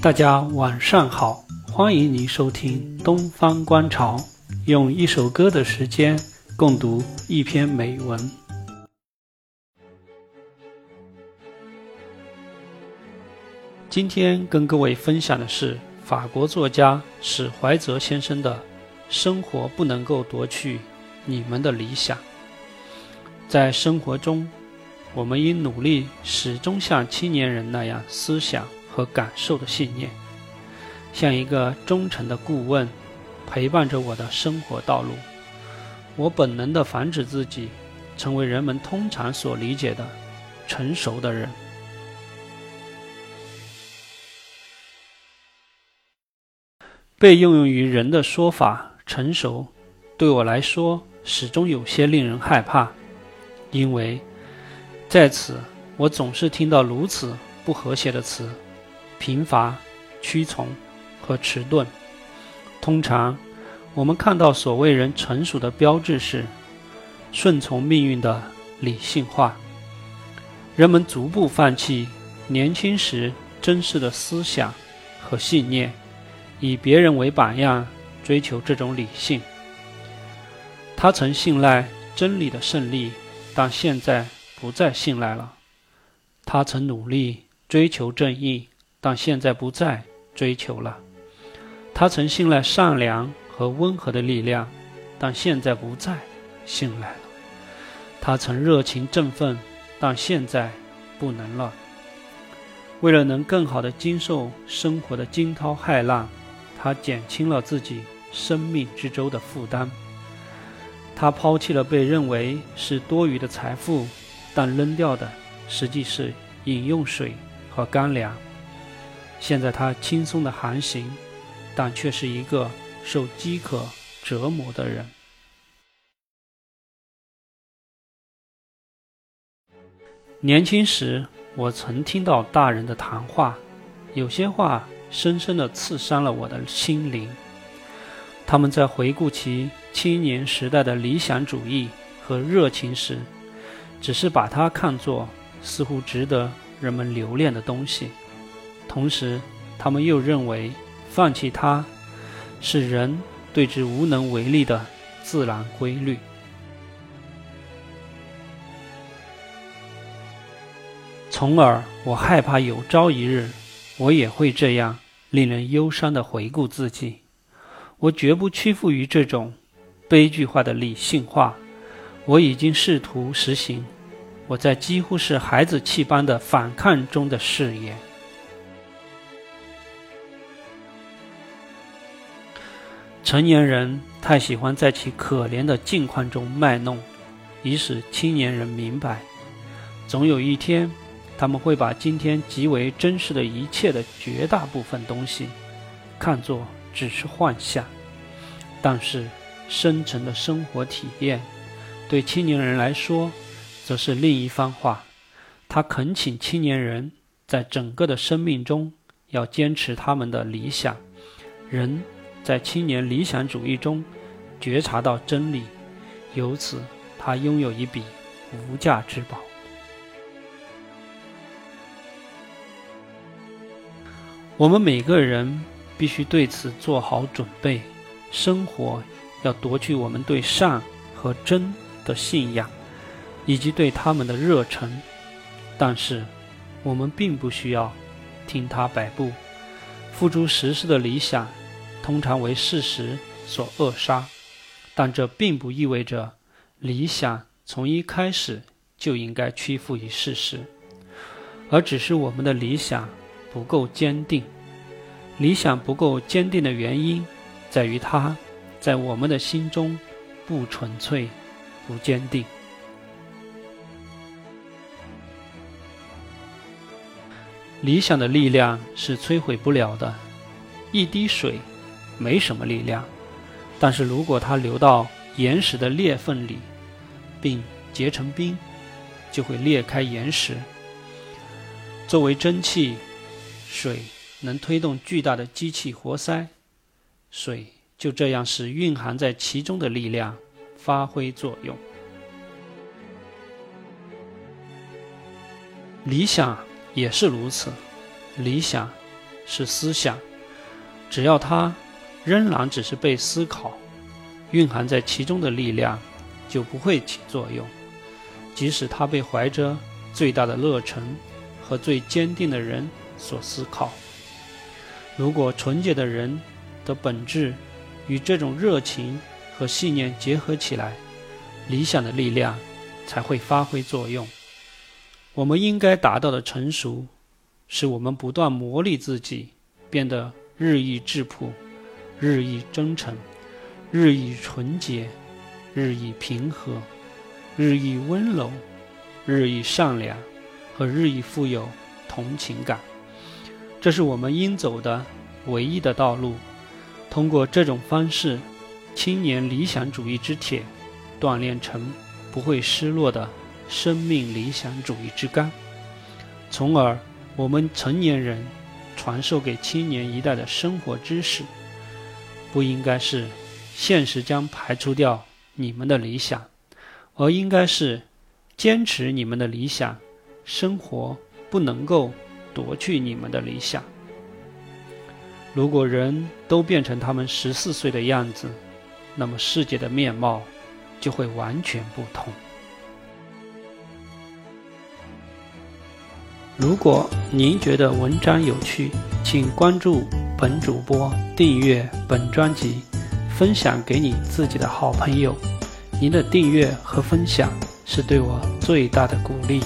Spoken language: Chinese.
大家晚上好，欢迎您收听东方观潮，用一首歌的时间共读一篇美文。今天跟各位分享的是法国作家史怀泽先生的《生活不能够夺去你们的理想》。在生活中，我们应努力始终像青年人那样思想和感受的信念，像一个忠诚的顾问，陪伴着我的生活道路。我本能的防止自己成为人们通常所理解的成熟的人。被应用于人的说法“成熟”，对我来说始终有些令人害怕，因为在此我总是听到如此不和谐的词：贫乏、屈从和迟钝。通常，我们看到所谓人成熟的标志是顺从命运的理性化。人们逐步放弃年轻时珍视的思想和信念。以别人为榜样，追求这种理性。他曾信赖真理的胜利，但现在不再信赖了。他曾努力追求正义，但现在不再追求了。他曾信赖善良和温和的力量，但现在不再信赖了。他曾热情振奋，但现在不能了。为了能更好地经受生活的惊涛骇浪。他减轻了自己生命之舟的负担。他抛弃了被认为是多余的财富，但扔掉的实际是饮用水和干粮。现在他轻松的航行，但却是一个受饥渴折磨的人。年轻时，我曾听到大人的谈话，有些话。深深地刺伤了我的心灵。他们在回顾其青年时代的理想主义和热情时，只是把它看作似乎值得人们留恋的东西。同时，他们又认为放弃它是人对之无能为力的自然规律。从而，我害怕有朝一日。我也会这样令人忧伤的回顾自己。我绝不屈服于这种悲剧化的理性化。我已经试图实行我在几乎是孩子气般的反抗中的誓言。成年人太喜欢在其可怜的境况中卖弄，以使青年人明白，总有一天。他们会把今天极为真实的一切的绝大部分东西，看作只是幻象。但是，深沉的生活体验，对青年人来说，则是另一番话。他恳请青年人在整个的生命中，要坚持他们的理想。人在青年理想主义中，觉察到真理，由此他拥有一笔无价之宝。我们每个人必须对此做好准备。生活要夺去我们对善和真的信仰，以及对他们的热忱。但是，我们并不需要听他摆布。付诸实施的理想，通常为事实所扼杀。但这并不意味着理想从一开始就应该屈服于事实，而只是我们的理想。不够坚定，理想不够坚定的原因，在于它在我们的心中不纯粹、不坚定。理想的力量是摧毁不了的，一滴水没什么力量，但是如果它流到岩石的裂缝里，并结成冰，就会裂开岩石。作为蒸汽。水能推动巨大的机器活塞，水就这样使蕴含在其中的力量发挥作用。理想也是如此，理想是思想，只要它仍然只是被思考，蕴含在其中的力量就不会起作用。即使它被怀着最大的热忱和最坚定的人所思考，如果纯洁的人的本质与这种热情和信念结合起来，理想的力量才会发挥作用。我们应该达到的成熟，是我们不断磨砺自己，变得日益质朴、日益真诚、日益纯洁、日益平和、日益温柔、日益善良和日益富有同情感。这是我们应走的唯一的道路。通过这种方式，青年理想主义之铁锻炼成不会失落的。生命理想主义之钢，从而我们成年人传授给青年一代的生活知识，不应该是现实将排除掉你们的理想，而应该是坚持你们的理想，生活不能够夺去你们的理想。如果人都变成他们十四岁的样子，那么世界的面貌就会完全不同。如果您觉得文章有趣，请关注本主播，订阅本专辑，分享给你自己的好朋友。您的订阅和分享是对我最大的鼓励。